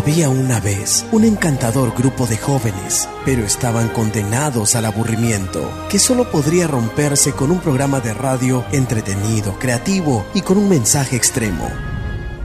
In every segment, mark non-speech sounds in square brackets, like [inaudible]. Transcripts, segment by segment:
Había una vez un encantador grupo de jóvenes, pero estaban condenados al aburrimiento, que solo podría romperse con un programa de radio entretenido, creativo y con un mensaje extremo.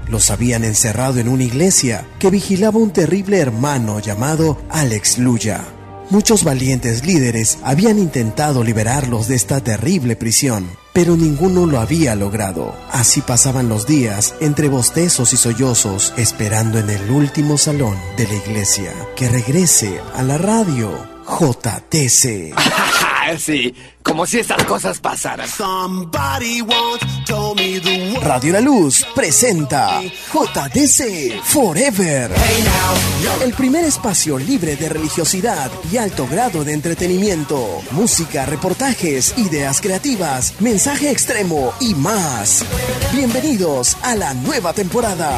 Los habían encerrado en una iglesia que vigilaba un terrible hermano llamado Alex Luya. Muchos valientes líderes habían intentado liberarlos de esta terrible prisión, pero ninguno lo había logrado. Así pasaban los días entre bostezos y sollozos, esperando en el último salón de la iglesia que regrese a la radio JTC. [laughs] sí, como si estas cosas pasaran. Radio La Luz presenta JDC Forever. El primer espacio libre de religiosidad y alto grado de entretenimiento. Música, reportajes, ideas creativas, mensaje extremo y más. Bienvenidos a la nueva temporada.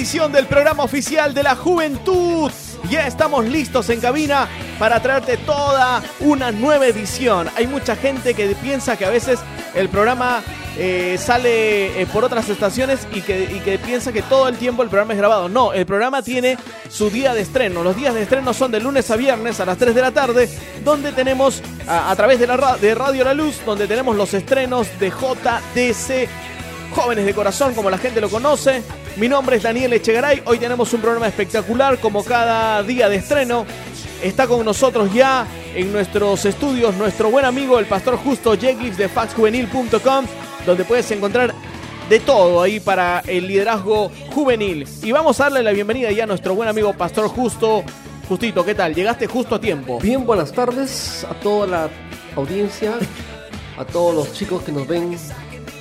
Edición del programa oficial de la juventud. Ya estamos listos en cabina para traerte toda una nueva edición. Hay mucha gente que piensa que a veces el programa eh, sale eh, por otras estaciones y que, piensa que todo el tiempo el programa es grabado. No, el programa tiene su día de estreno. Los días de estreno son de lunes a viernes a las 3 de la tarde, donde tenemos a, a través de, la, de Radio La Luz, donde tenemos los estrenos de JDC Jóvenes de Corazón, como la gente lo conoce. Mi nombre es Daniel Echegaray. Hoy tenemos un programa espectacular, como cada día de estreno. Está con nosotros ya en nuestros estudios nuestro buen amigo, el pastor Justo Jeglix de faxjuvenil.com, donde puedes encontrar de todo ahí para el liderazgo juvenil. Y vamos a darle la bienvenida ya a nuestro buen amigo Pastor Justo. Justito, ¿qué tal? Llegaste justo a tiempo. Bien, buenas tardes a toda la audiencia, a todos los chicos que nos ven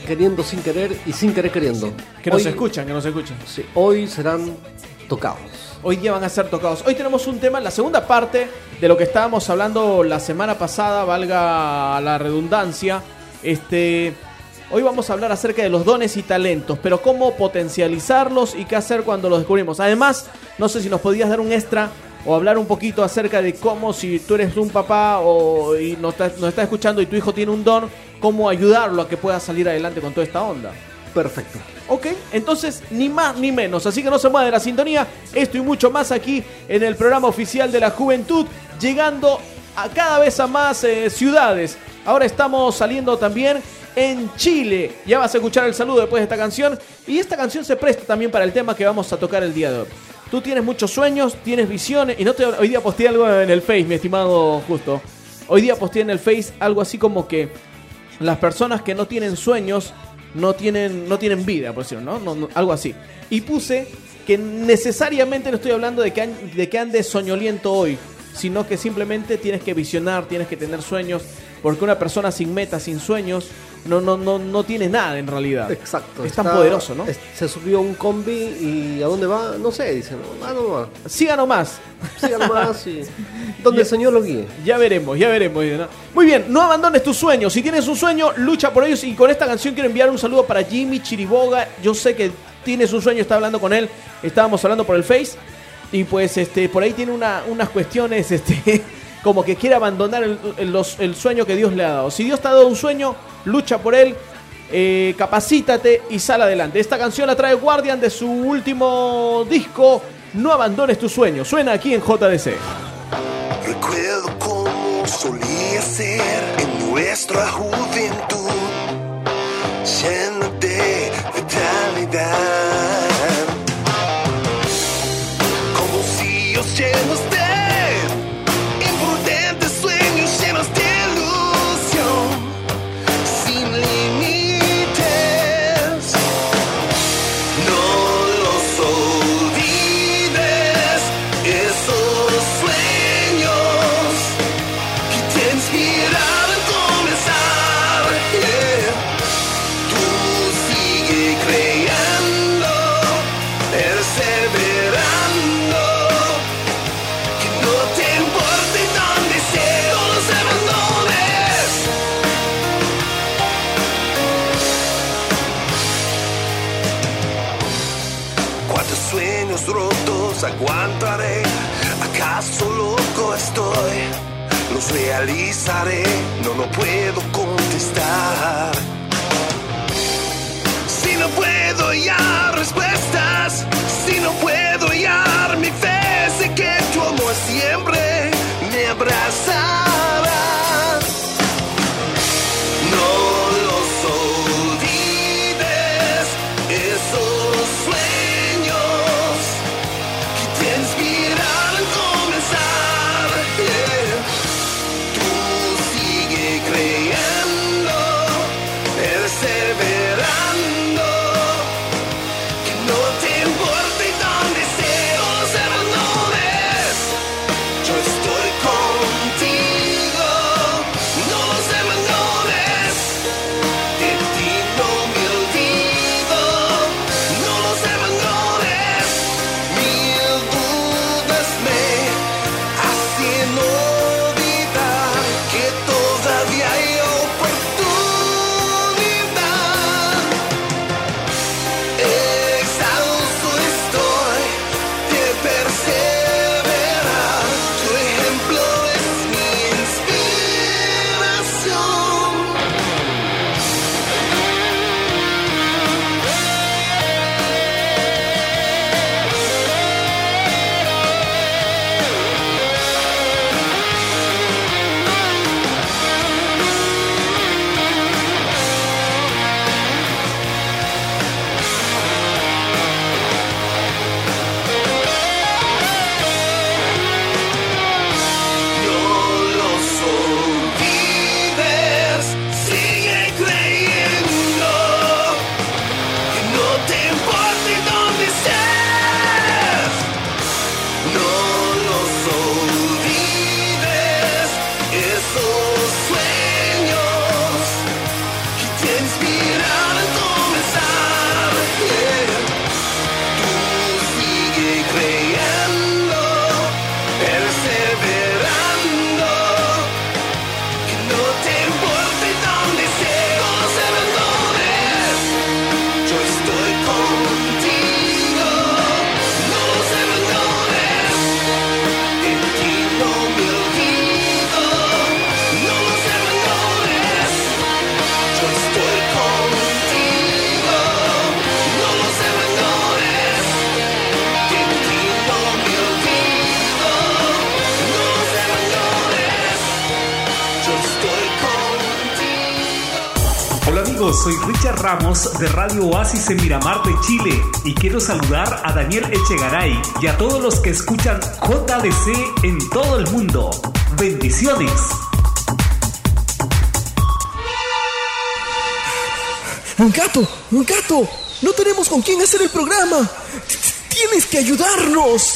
queriendo sin querer y sin querer queriendo. Que nos escuchan, que nos escuchan. Sí, hoy serán tocados. Hoy día van a ser tocados. Hoy tenemos un tema, la segunda parte de lo que estábamos hablando la semana pasada, valga la redundancia. Este, hoy vamos a hablar acerca de los dones y talentos, pero cómo potencializarlos y qué hacer cuando los descubrimos. Además, no sé si nos podías dar un extra o hablar un poquito acerca de cómo si tú eres un papá o y nos está, nos está escuchando y tu hijo tiene un don, cómo ayudarlo a que pueda salir adelante con toda esta onda. Perfecto. Ok, entonces ni más ni menos, así que no se mueva de la sintonía, esto y mucho más aquí en el programa oficial de la juventud, llegando a cada vez a más eh, ciudades. Ahora estamos saliendo también en Chile. Ya vas a escuchar el saludo después de esta canción. Y esta canción se presta también para el tema que vamos a tocar el día de hoy. Tú tienes muchos sueños, tienes visiones. Y no te, hoy día posteé algo en el Face, mi estimado Justo. Hoy día posteé en el Face algo así como que las personas que no tienen sueños no tienen, no tienen vida, por decirlo, ¿no? Algo así. Y puse que necesariamente no estoy hablando de que, de que andes soñoliento hoy, sino que simplemente tienes que visionar, tienes que tener sueños, porque una persona sin metas, sin sueños, no, no, no, no tiene nada en realidad. Exacto. Es tan poderoso, ¿no? se subió un combi y ¿a dónde va? No sé, dice. Ah, no va. Siga nomás. Siga nomás y [laughs] donde el Señor lo guíe. Ya veremos, ya veremos. Muy bien, no abandones tus sueños. Si tienes un sueño, lucha por ellos. Y con esta canción quiero enviar un saludo para Jimmy Chiriboga. Yo sé que tienes un sueño, está hablando con él. Estábamos hablando por el Face. Y pues este, por ahí tiene una, unas cuestiones, [laughs] este, como que quiere abandonar el, sueño que Dios le ha dado. Si Dios te ha dado un sueño, lucha por él, eh, capacítate y sal adelante. Esta canción la trae Guardian de su último disco, No abandones tu sueño. Suena aquí en JDC. Recuerdo cómo solía ser en nuestra juventud, lleno de vitalidad. Realizaré, no lo puedo contestar. Si no puedo hallar soy Richard Ramos de Radio Oasis en Miramar de Chile y quiero saludar a Daniel Echegaray y a todos los que escuchan JDC en todo el mundo. Bendiciones. ¡Un gato! ¡Un gato! No tenemos con quién hacer el programa. Tienes que ayudarnos.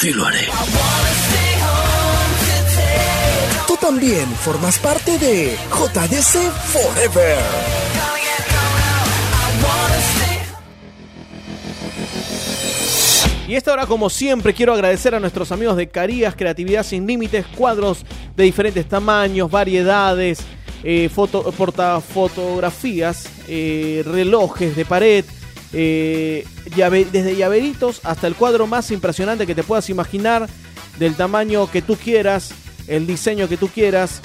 Sí lo haré. También formas parte de JDC Forever. Y esta hora, como siempre, quiero agradecer a nuestros amigos de Carías Creatividad Sin Límites, cuadros de diferentes tamaños, variedades, eh, foto, portafotografías, eh, relojes de pared, eh, desde llaveritos hasta el cuadro más impresionante que te puedas imaginar, del tamaño que tú quieras, el diseño que tú quieras,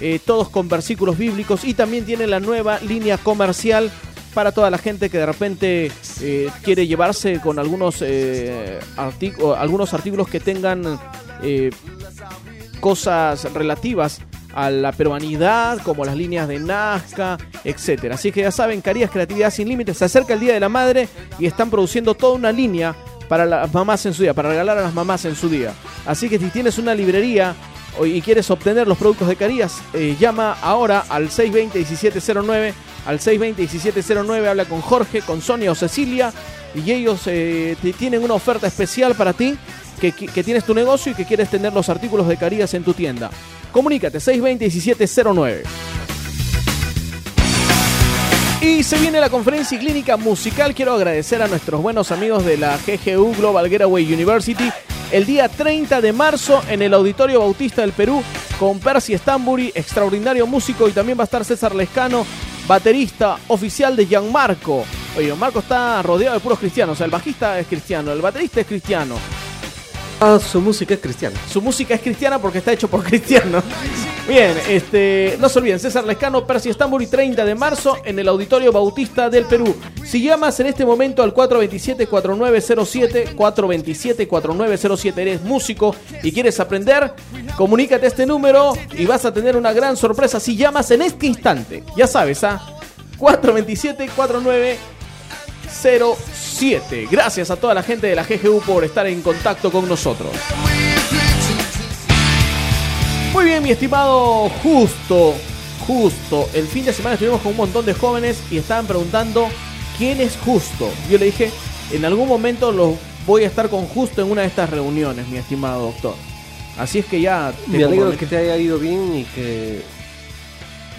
eh, todos con versículos bíblicos y también tiene la nueva línea comercial para toda la gente que de repente eh, quiere llevarse con algunos, eh, algunos artículos que tengan cosas relativas a la peruanidad, como las líneas de Nazca, etcétera. Así que ya saben, Carías Creatividad Sin Límites, se acerca el Día de la Madre y están produciendo toda una línea para las mamás en su día, para regalar a las mamás en su día. Así que si tienes una librería y quieres obtener los productos de Carías, eh, llama ahora al 620-1709, al 620-1709, habla con Jorge, con Sonia o Cecilia y ellos eh, tienen una oferta especial para ti que, que- que tienes tu negocio y que quieres tener los artículos de Carías en tu tienda. Comunícate 620-1709. Y se viene la conferencia y clínica musical. Quiero agradecer a nuestros buenos amigos de la GGU Global Getaway University. El día 30 de marzo en el Auditorio Bautista del Perú con Percy Stamburi, extraordinario músico. Y también va a estar César Lescano, baterista oficial de Gianmarco. Oye, Marco está rodeado de puros cristianos. O sea, el bajista es cristiano, el baterista es cristiano. Ah, su música es cristiana. Su música es cristiana porque está hecho por [laughs] cristianos. Bien, este, no se olviden, César Lescano, Percy Estambul y 30 de marzo en el Auditorio Bautista del Perú. Si llamas en este momento al 427-4907, 427-4907, eres músico y quieres aprender, comunícate este número y vas a tener una gran sorpresa si llamas en este instante. Ya sabes, ¿ah? 427-4907. 07. Gracias a toda la gente de la GGU por estar en contacto con nosotros. Muy bien, mi estimado Justo. Justo. El fin de semana estuvimos con un montón de jóvenes y estaban preguntando quién es Justo. Yo le dije, en algún momento los voy a estar con Justo en una de estas reuniones, mi estimado doctor. Así es que ya... te Me alegro que te haya ido bien y que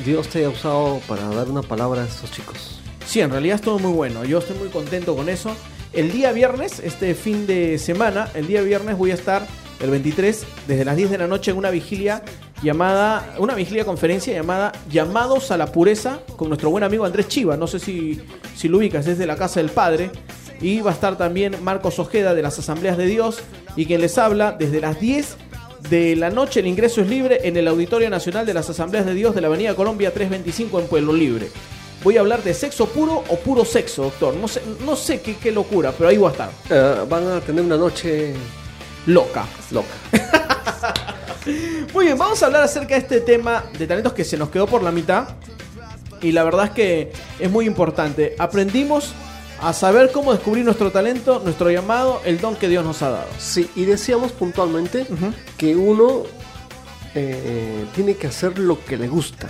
Dios te haya usado para dar una palabra a estos chicos. Sí, en realidad estuvo muy bueno. Yo estoy muy contento con eso. El día viernes, este fin de semana, el día viernes voy a estar el 23 desde las 10 de la noche en una vigilia llamada, una vigilia conferencia llamada Llamados a la Pureza con nuestro buen amigo Andrés Chiva. No sé si, si lo ubicas, es de la Casa del Padre. Y va a estar también Marcos Ojeda de las Asambleas de Dios y quien les habla desde las 10 de la noche. El ingreso es libre en el Auditorio Nacional de las Asambleas de Dios de la Avenida Colombia 325 en Pueblo Libre. Voy a hablar de sexo puro o puro sexo, doctor. No sé, no sé qué, qué locura, pero ahí voy a estar. Eh, van a tener una noche Loca. loca. [laughs] Muy bien, vamos a hablar acerca de este tema de talentos que se nos quedó por la mitad. Y la verdad es que es muy importante. Aprendimos a saber cómo descubrir nuestro talento, nuestro llamado, el don que Dios nos ha dado. Sí, y decíamos puntualmente que uno eh, tiene que hacer lo que le gusta.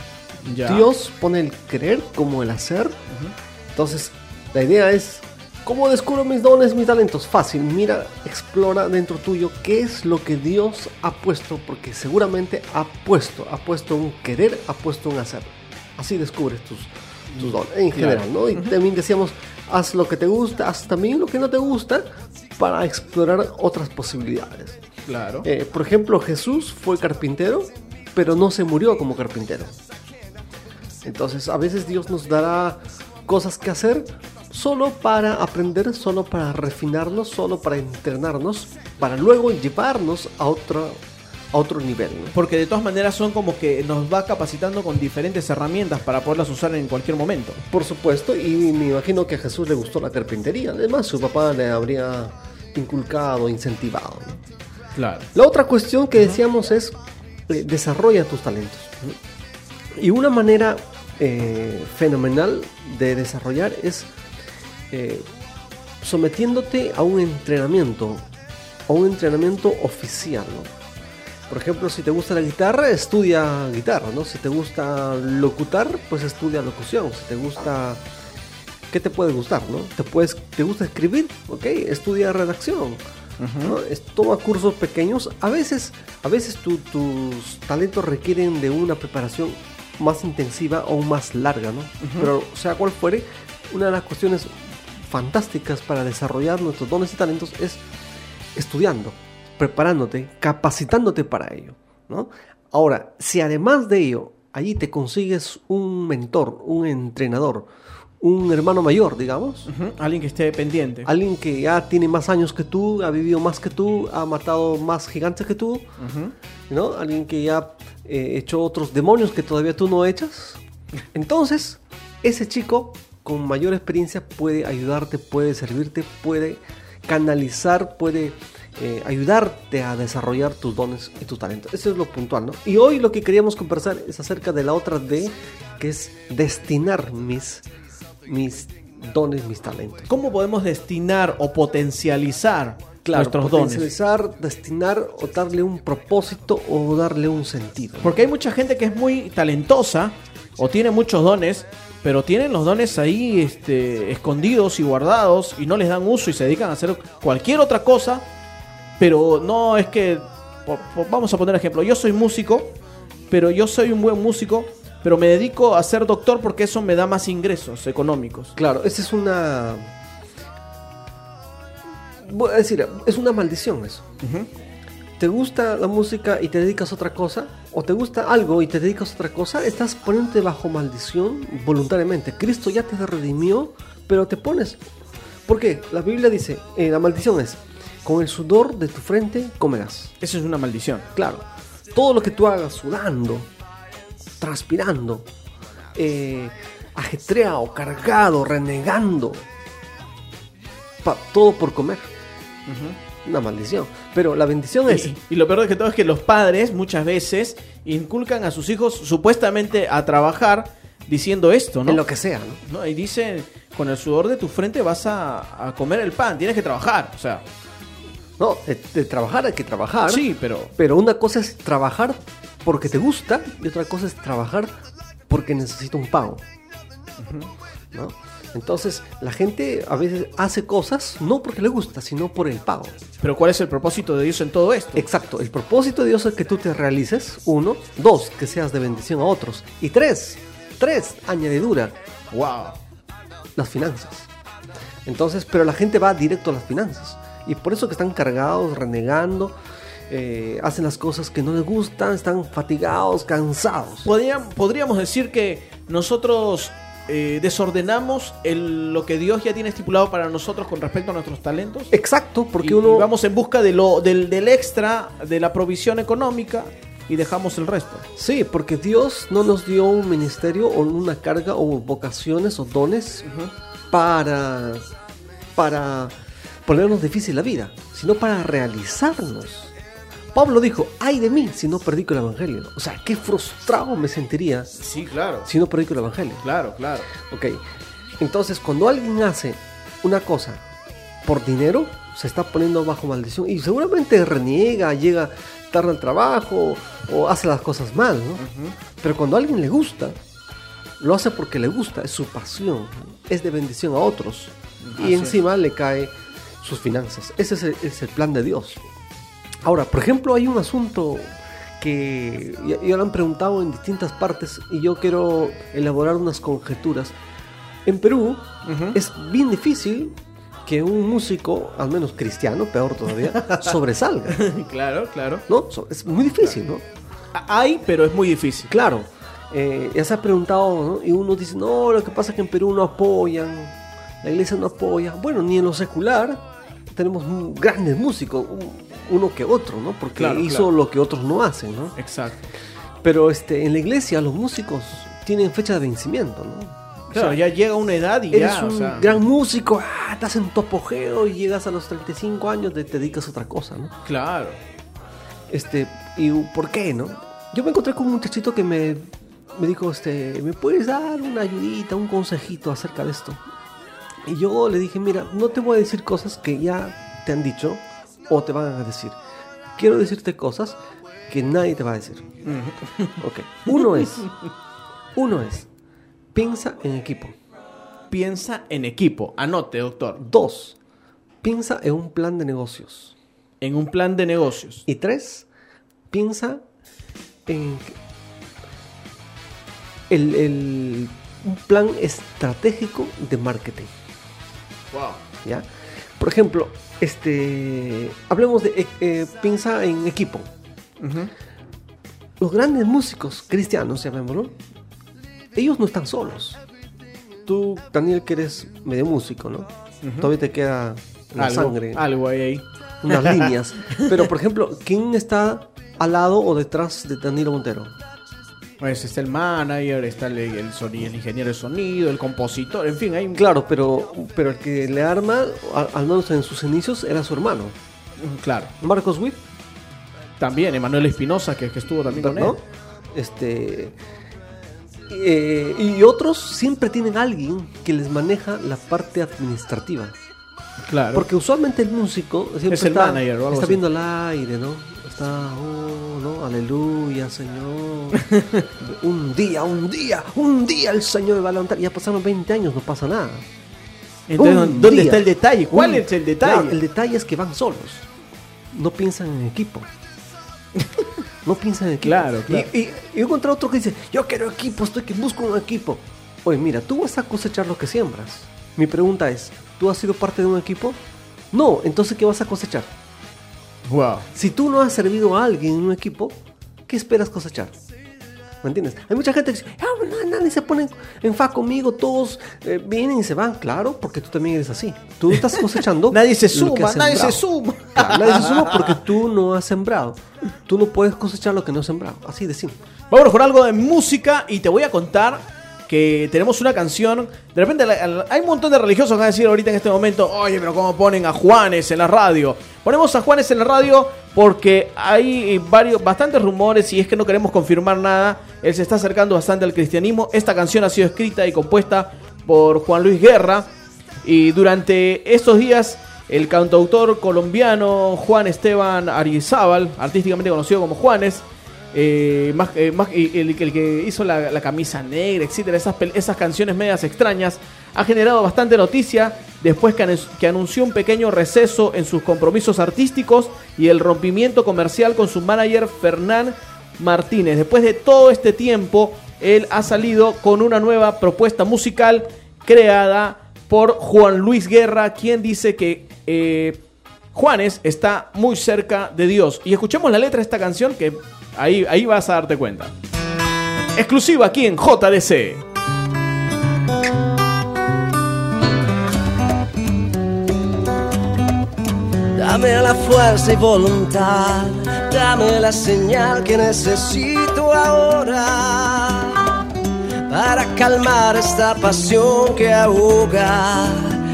Ya. Dios pone el querer como el hacer. Entonces, la idea es, ¿cómo descubro mis dones, mis talentos? Fácil, mira, explora dentro tuyo qué es lo que Dios ha puesto, porque seguramente ha puesto, ha puesto un querer, ha puesto un hacer. Así descubres tus, tus dones, en general, ¿no? Y también decíamos, haz lo que te gusta, haz también lo que no te gusta para explorar otras posibilidades. Claro. Eh, por ejemplo, Jesús fue carpintero, pero no se murió como carpintero. Entonces, a veces Dios nos dará cosas que hacer solo para aprender, solo para refinarnos, solo para entrenarnos, para luego llevarnos a otro, a otro nivel. ¿no? Porque de todas maneras son como que nos va capacitando con diferentes herramientas para poderlas usar en cualquier momento. Por supuesto, y me imagino que a Jesús le gustó la carpintería. Además, su papá le habría inculcado, incentivado. ¿no? Claro. La otra cuestión que decíamos es eh, desarrolla tus talentos. ¿no? Y una manera eh, fenomenal de desarrollar es eh, sometiéndote a un entrenamiento, a un entrenamiento oficial. ¿no? Por ejemplo, si te gusta la guitarra, estudia guitarra, ¿no? Si te gusta locutar, pues estudia locución. Si te gusta... ¿Qué te puede gustar, no? ¿Te, puedes, ¿Te gusta escribir? Ok, estudia redacción. ¿no? Es- toma cursos pequeños. A veces, a veces tu- tus talentos requieren de una preparación más intensiva o más larga, ¿no? Pero sea cual fuere, una de las cuestiones fantásticas para desarrollar nuestros dones y talentos es estudiando, preparándote, capacitándote para ello, ¿no? Ahora, si además de ello allí te consigues un mentor, un entrenador, un hermano mayor, digamos, Alguien que esté pendiente. alguien que ya tiene más años que tú, ha vivido más que tú, ha matado más gigantes que tú. ¿no? Alguien que ya ha hecho otros demonios que todavía tú no echas. Entonces, ese chico con mayor experiencia puede ayudarte, puede servirte, puede canalizar, puede eh, ayudarte a desarrollar tus dones y tus talentos. Eso es lo puntual, ¿no? Y hoy lo que queríamos conversar es acerca de la otra D, que es destinar mis, mis dones, mis talentos. ¿Cómo podemos destinar o potencializar Claro, nuestros dones? potencializar, destinar o darle un propósito o darle un sentido. Porque hay mucha gente que es muy talentosa o tiene muchos dones, pero tienen los dones ahí este, escondidos y guardados y no les dan uso y se dedican a hacer cualquier otra cosa, pero no es que, por- por- vamos a poner ejemplo, yo soy músico, pero yo soy un buen músico, pero me dedico a ser doctor porque eso me da más ingresos económicos. Claro, esa es una. Voy a decir, es una maldición eso. ¿Te gusta la música y te dedicas a otra cosa? ¿O te gusta algo y te dedicas a otra cosa? Estás poniéndote bajo maldición voluntariamente. Cristo ya te redimió, pero te pones. ¿Por qué? La Biblia dice, eh, la maldición es, con el sudor de tu frente comerás. Eso es una maldición. Claro, todo lo que tú hagas sudando, transpirando, eh, ajetreado, cargado, renegando, pa- todo por comer. Una maldición. Pero la bendición es... Y, y lo peor de que todo es que los padres muchas veces inculcan a sus hijos supuestamente a trabajar diciendo esto, ¿no? En lo que sea, ¿no? ¿No? Y dicen, con el sudor de tu frente vas a, a comer el pan, tienes que trabajar. O sea, No, de, de trabajar hay que trabajar. sí, pero... Pero una cosa es trabajar porque te gusta y otra cosa es trabajar porque necesita un pago. ¿No? Entonces, la gente a veces hace cosas no porque le gusta, sino por el pago. Pero ¿cuál es el propósito de Dios en todo esto? Exacto, el propósito de Dios es que tú te realices, uno, dos, que seas de bendición a otros, y tres, tres, añadidura, Wow. las finanzas. Entonces, pero la gente va directo a las finanzas. Y por eso que están cargados, renegando, eh, hacen las cosas que no les gustan, están fatigados, cansados. Podrían- podríamos decir que nosotros eh, desordenamos el- lo que Dios ya tiene estipulado para nosotros con respecto a nuestros talentos. Exacto, porque y, uno... y vamos en busca de lo, del, del extra, de la provisión económica y dejamos el resto. Sí, porque Dios no nos dio un ministerio o una carga o vocaciones o dones para, para ponernos difícil la vida, sino para realizarnos. Pablo dijo, ay de mí si no predico el Evangelio. O sea, qué frustrado me sentiría Sí, claro. si no predico el Evangelio. Claro, claro. Ok, entonces cuando alguien hace una cosa por dinero, se está poniendo bajo maldición y seguramente reniega, llega tarde al trabajo o hace las cosas mal, ¿no? Pero cuando a alguien le gusta, lo hace porque le gusta, es su pasión, es de bendición a otros y Así es. encima le cae sus finanzas. Ese es el, es el plan de Dios. Ahora, por ejemplo, hay un asunto que ya, ya lo han preguntado en distintas partes y yo quiero elaborar unas conjeturas. En Perú es bien difícil que un músico, al menos cristiano, peor todavía, [laughs] sobresalga. claro, claro. ¿No? Es muy difícil, ¿no? Hay, pero es muy difícil. Claro, eh, ya se ha preguntado, ¿no? Y uno dice, no, lo que pasa es que en Perú no apoyan, la iglesia no apoya. Bueno, ni en lo secular tenemos grandes músicos, un- uno que otro, ¿no? Porque Claro, hizo claro. lo que otros no hacen, ¿no? Exacto. Pero este, en la iglesia los músicos tienen fecha de vencimiento, ¿no? Claro, O sea, ya llega una edad y Eres ya, un o sea, gran músico, ah, estás en tu apogeo y llegas a los 35 años y te dedicas a otra cosa, ¿no? Claro. Este, ¿y por qué, no? Yo me encontré con un muchachito que me, me dijo, este, ¿me puedes dar una ayudita, un consejito acerca de esto? Y yo le dije, mira, no te voy a decir cosas que ya te han dicho o te van a decir. Quiero decirte cosas que nadie te va a decir. Ok. Uno es, uno es, piensa en equipo. Piensa en equipo. Anote, doctor. Dos, piensa en un plan de negocios. En un plan de negocios. Y tres, piensa en el, el- un plan estratégico de marketing. Wow. ¿ya? Por ejemplo, este, hablemos de, eh, eh, piensa en equipo. Los grandes músicos cristianos, llamémoslo, ellos no están solos. Tú, Daniel, que eres medio músico, ¿no? Todavía te queda la algo, sangre algo hay ahí. unas líneas. [laughs] Pero, por ejemplo, ¿quién está al lado o detrás de Danilo Montero? Pues está el manager, está el, el, soni- el ingeniero de sonido, el compositor, en fin, hay. Claro, pero, pero el que le arma, al, al menos en sus inicios, era su hermano. Claro. Marcos Witt, También Emanuel Espinosa, que, que estuvo también con ¿no? él. Este. eh, y otros siempre tienen alguien que les maneja la parte administrativa. Claro. Porque usualmente el músico siempre Es el está, manager o algo está así. viendo el aire, ¿no? Está, oh, ¿no? Aleluya, Señor. [laughs] un día, un día, un día el Señor me va a levantar. Ya pasaron 20 años, no pasa nada. Entonces, Un ¿dónde día. está el detalle? ¿Cuál Un- es el detalle? Claro, el detalle es que van solos. No piensan en equipo. [laughs] No piensan en equipo. Claro, claro. Y, y, y yo encontré otro que dice, yo quiero equipo, estoy que busco un equipo. Oye, mira, tú vas a cosechar lo que siembras. Mi pregunta es, ¿tú has sido parte de un equipo? No, entonces ¿qué vas a cosechar? Wow. Si tú no has servido a alguien en un equipo, ¿qué esperas cosechar? ¿Me entiendes? Hay mucha gente que dice, "Ah, no, nadie se pone en fa conmigo, todos eh, vienen y se van. Claro, porque tú también eres así. Tú [laughs] estás cosechando. Nadie se suma, nadie se suma. Claro, nadie se suma porque [laughs] tú no has sembrado. Tú no puedes cosechar lo que no has sembrado. Así de simple. Vámonos con algo de música y te voy a contar que tenemos una canción. De repente hay un montón de religiosos que van a decir ahorita en este momento, oye, pero ¿cómo ponen a Juanes en la radio? Ponemos a Juanes en la radio porque hay varios, bastantes rumores y es que no queremos confirmar nada. Él se está acercando bastante al cristianismo. Esta canción ha sido escrita y compuesta por Juan Luis Guerra. Y durante estos días, el cantautor colombiano Juan Esteban Arizábal, artísticamente conocido como Juanes, eh, más, eh, más- el, que hizo la, camisa negra, etcétera, esas, esas canciones medias extrañas, ha generado bastante noticia después que anunció un pequeño receso en sus compromisos artísticos y el rompimiento comercial con su manager Fernán Martínez. Después de todo este tiempo, él ha salido con una nueva propuesta musical creada por Juan Luis Guerra, quien dice que eh, Juanes está muy cerca de Dios. Y escuchemos la letra de esta canción que ahí, ahí vas a darte cuenta. Exclusiva aquí en JDC. Dame la fuerza y voluntad, dame la señal que necesito ahora para calmar esta pasión que ahoga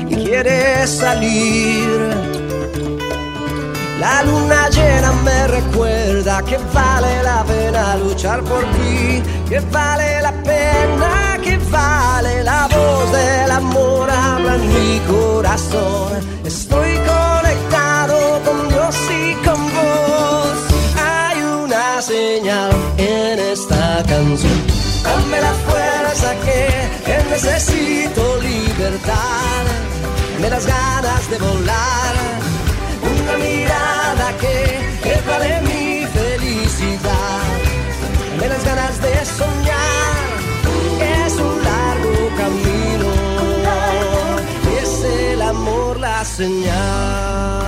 y quiere salir. La luna llena me recuerda que vale la pena luchar por ti, que vale la pena, que vale la voz del amor habla en mi corazón. Estoy conectado con Dios y con vos. Hay una señal en esta canción. Dame la fuerza que, necesito libertad. Dame las ganas de volar una mirada que, que vale mi felicidad. Dame las ganas de soñar, es un largo camino, es el amor la señal.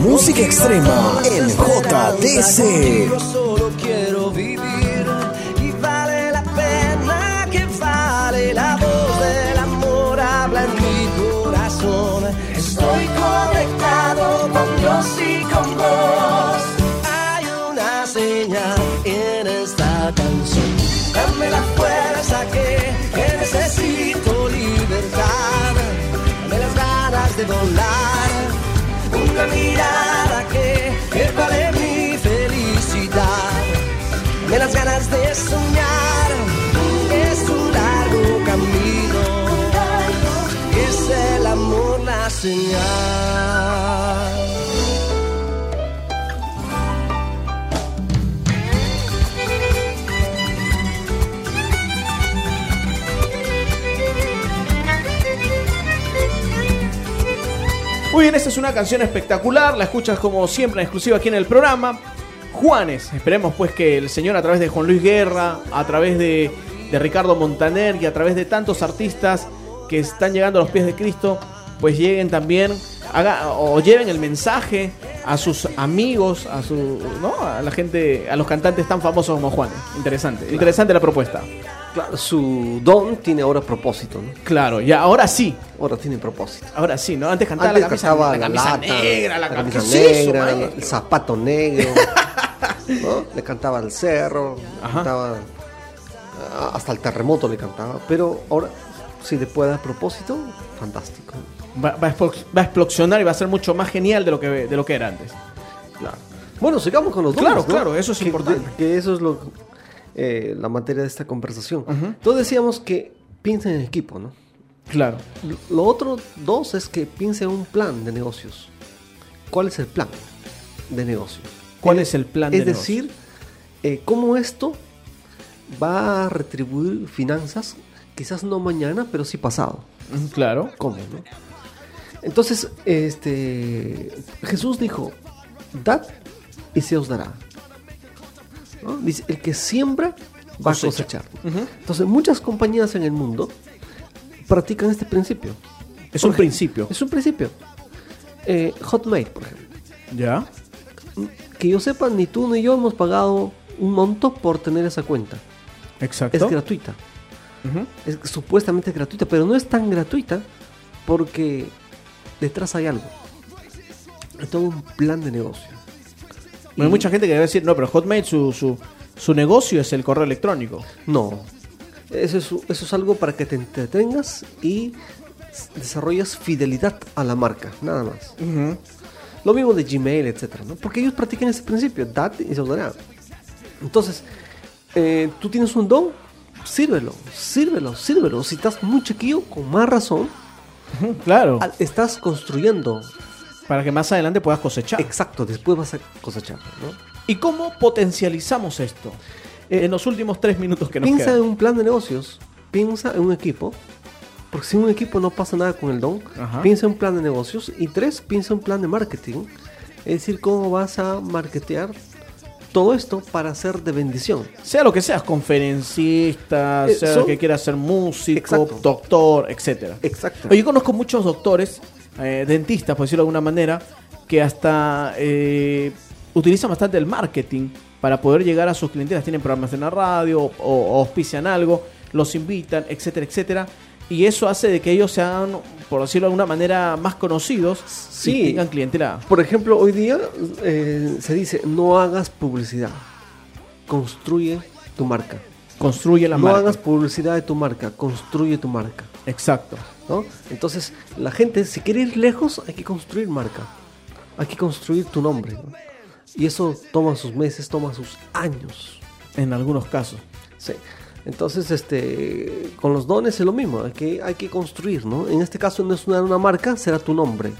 Música extrema en JDC. Es un largo camino, es el amor la señal. Muy bien, esta es una canción espectacular, la escuchas como siempre en exclusiva aquí en el programa. Juanes, esperemos pues que el señor a través de Juan Luis Guerra, a través de, de Ricardo Montaner y a través de tantos artistas que están llegando a los pies de Cristo, pues lleguen también haga, o lleven el mensaje a sus amigos, a su, ¿no? a la gente, a los cantantes tan famosos como Juanes. Interesante, interesante la propuesta. Claro, su don tiene ahora propósito, ¿no? Claro, ya ahora sí, Ahora tiene propósito. ahora sí, ¿no? Antes cantaba Antes la camisa, la la, camisa lata, negra, la, la camisa camisa negra, el zapato negro, [laughs] ¿no? Le cantaba al cerro, le cantaba ah, hasta el terremoto le cantaba, pero ahora si le puede dar propósito, fantástico. Va, va a explosionar y va a ser mucho más genial de lo que, de lo que era antes. Claro. Bueno, sigamos con los Claro, dones, ¿no? claro, eso es Que- importante. Que eso es lo eh, la materia de esta conversación. Entonces decíamos que piensen en equipo, ¿no? Claro. Lo otro dos es que piensen en un plan de negocios. ¿Cuál es el plan de negocios? ¿Cuál es el plan Es de decir, eh, cómo esto va a retribuir finanzas, quizás no mañana, pero sí pasado. Ujú, Claro. ¿Cómo, no? Entonces, este, Jesús dijo, dad y se os dará. ¿No? Dice, el que siembra va a Cosecha. cosechar. Entonces, muchas compañías en el mundo practican este principio. Es un principio. Es un principio. Eh, Hotmate, por ejemplo. ¿Ya? Que yo sepa, ni tú ni yo hemos pagado un monto por tener esa cuenta. Exacto. Es gratuita. Ujú. Es supuestamente gratuita, pero no es tan gratuita porque detrás hay algo. Hay todo un plan de negocio. Hay mucha gente que debe decir, no, pero Hotmail, su, su, su negocio es el correo electrónico. No. Eso es, eso es algo para que te entretengas y s- desarrolles fidelidad a la marca, nada más. Lo mismo de Gmail, etcétera, ¿no? Porque ellos practican ese principio, date y se os dará. Entonces, eh, tú tienes un don, sírvelo, sírvelo, sírvelo. Si estás muy chiquillo, con más razón, Claro. estás construyendo. Para que más adelante puedas cosechar. Exacto, después vas a cosechar, ¿no? ¿Y cómo potencializamos esto? en los últimos tres minutos que nos Piensa quedan. en un plan de negocios, piensa en un equipo, porque sin un equipo no pasa nada con el don. Ajá. Piensa en un plan de negocios y tres, piensa en un plan de marketing, es decir, cómo vas a marketear todo esto para ser de bendición. Sea lo que seas, conferencista, Eh, sea son- que quieras ser músico, Exacto. doctor, etcétera. Exacto. Yo conozco muchos doctores, eh, dentistas, por decirlo de alguna manera, que hasta eh, utilizan bastante el marketing para poder llegar a sus clientes. Tienen programas en la radio o, o auspician algo, los invitan, etcétera, etcétera. Y eso hace de que ellos sean, por decirlo de alguna manera, más conocidos Sí. y tengan clientela. Por ejemplo, hoy día eh, se dice, no hagas publicidad, construye tu marca. Construye la no marca. hagas publicidad de tu marca, construye tu marca. Exacto. ¿no? Entonces, la gente, si quiere ir lejos, hay que construir marca. Hay que construir tu nombre. ¿no? Y eso toma sus meses, toma sus años. En algunos casos. Sí. Entonces, este, con los dones es lo mismo. Hay que, hay que construir, ¿no? En este caso no es una, una marca, será tu nombre.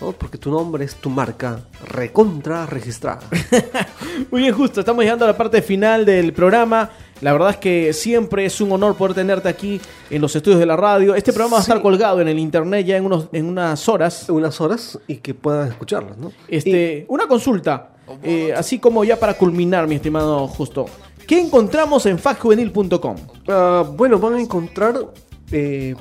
¿no? Porque tu nombre es tu marca recontra registrada. [laughs] Muy bien, justo. Estamos llegando a la parte final del programa. La verdad es que siempre es un honor poder tenerte aquí en los estudios de la radio. Este programa va a estar colgado en el internet ya en, unos, en unas horas. Unas horas y que puedan escucharlas, ¿no? Este, una consulta, eh, así como ya para culminar, mi estimado Justo. ¿Qué encontramos en facjuvenil.com? Ah, bueno, van a encontrar eh,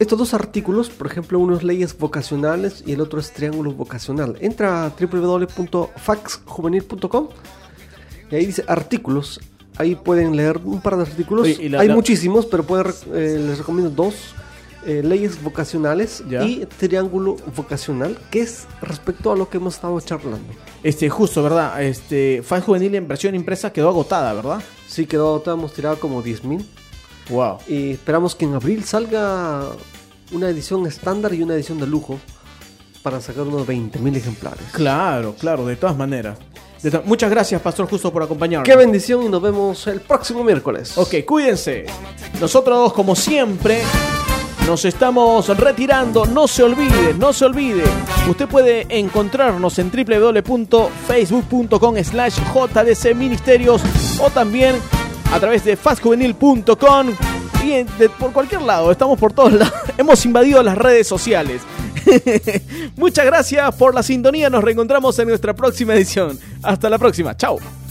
estos dos artículos, por ejemplo, uno es leyes vocacionales y el otro es triángulo vocacional. Entra a www.faxjuvenil.com y ahí dice artículos. Ahí pueden leer un par de artículos. Oye, y la- Hay la- muchísimos, pero eh, les recomiendo dos. Eh, leyes vocacionales Ya. y triángulo vocacional, que es respecto a lo que hemos estado charlando. Este, justo, ¿verdad? Este, Fan Juvenil en versión impresa quedó agotada, ¿verdad? Sí, quedó agotado, hemos tirado como 10.000 Wow. Y esperamos que en abril salga una edición estándar y una edición de lujo para sacar unos 20.000 ejemplares. Claro, claro, de todas maneras. De to- Muchas gracias, Pastor Justo, por acompañarnos. Qué bendición y nos vemos el próximo miércoles. Ok, cuídense. Nosotros, como siempre, nos estamos retirando. No se olvide, no se olvide. Usted puede encontrarnos en www.facebook.com slash JDC Ministerios o también a través de fastjuvenil.com y por cualquier lado. Estamos por todos [laughs] lados. Hemos invadido las redes sociales. [laughs] Muchas gracias por la sintonía. Nos reencontramos en nuestra próxima edición. Hasta la próxima. Chao.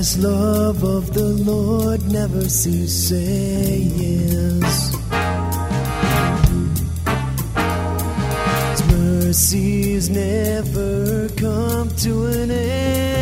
Steadfast love of the Lord never ceases. His mercies never come to an end.